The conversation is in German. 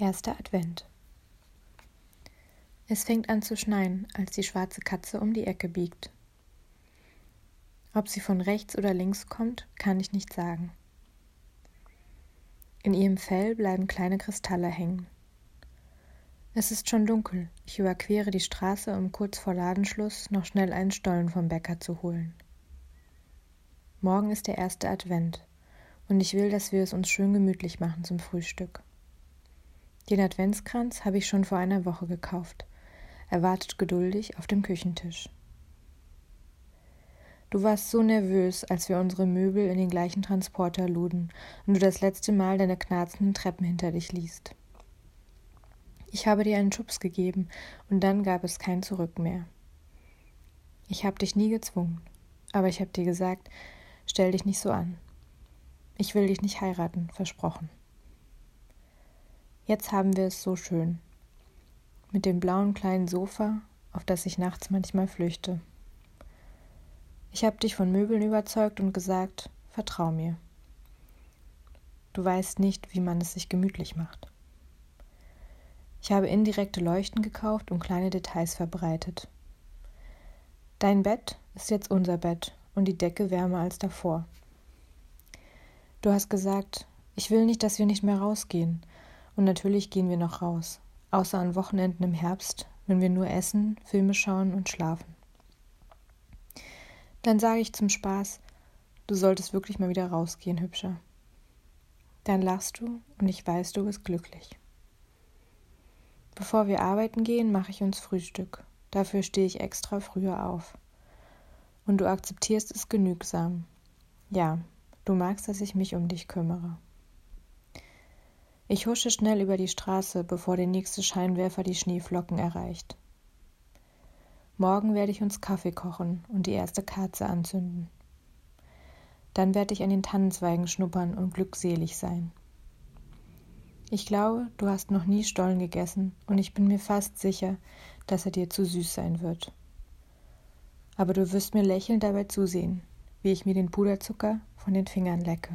Erster Advent. Es fängt an zu schneien, als die schwarze Katze um die Ecke biegt. Ob sie von rechts oder links kommt, kann ich nicht sagen. In ihrem Fell bleiben kleine Kristalle hängen. Es ist schon dunkel. Ich überquere die Straße, um kurz vor Ladenschluss noch schnell einen Stollen vom Bäcker zu holen. Morgen ist der erste Advent und ich will, dass wir es uns schön gemütlich machen zum Frühstück. Den Adventskranz habe ich schon vor einer Woche gekauft. Er wartet geduldig auf dem Küchentisch. Du warst so nervös, als wir unsere Möbel in den gleichen Transporter luden und du das letzte Mal deine knarzenden Treppen hinter dich liest. Ich habe dir einen Schubs gegeben und dann gab es kein Zurück mehr. Ich habe dich nie gezwungen, aber ich habe dir gesagt, stell dich nicht so an. Ich will dich nicht heiraten, versprochen. Jetzt haben wir es so schön. Mit dem blauen kleinen Sofa, auf das ich nachts manchmal flüchte. Ich habe dich von Möbeln überzeugt und gesagt, vertrau mir. Du weißt nicht, wie man es sich gemütlich macht. Ich habe indirekte Leuchten gekauft und kleine Details verbreitet. Dein Bett ist jetzt unser Bett und die Decke wärmer als davor. Du hast gesagt, ich will nicht, dass wir nicht mehr rausgehen, und natürlich gehen wir noch raus, außer an Wochenenden im Herbst, wenn wir nur essen, Filme schauen und schlafen. Dann sage ich zum Spaß, du solltest wirklich mal wieder rausgehen, Hübscher. Dann lachst du und ich weiß, du bist glücklich. Bevor wir arbeiten gehen, mache ich uns Frühstück. Dafür stehe ich extra früher auf. Und du akzeptierst es genügsam. Ja, du magst, dass ich mich um dich kümmere. Ich husche schnell über die Straße, bevor der nächste Scheinwerfer die Schneeflocken erreicht. Morgen werde ich uns Kaffee kochen und die erste Kerze anzünden. Dann werde ich an den Tannenzweigen schnuppern und glückselig sein. Ich glaube, du hast noch nie Stollen gegessen und ich bin mir fast sicher, dass er dir zu süß sein wird. Aber du wirst mir lächelnd dabei zusehen, wie ich mir den Puderzucker von den Fingern lecke.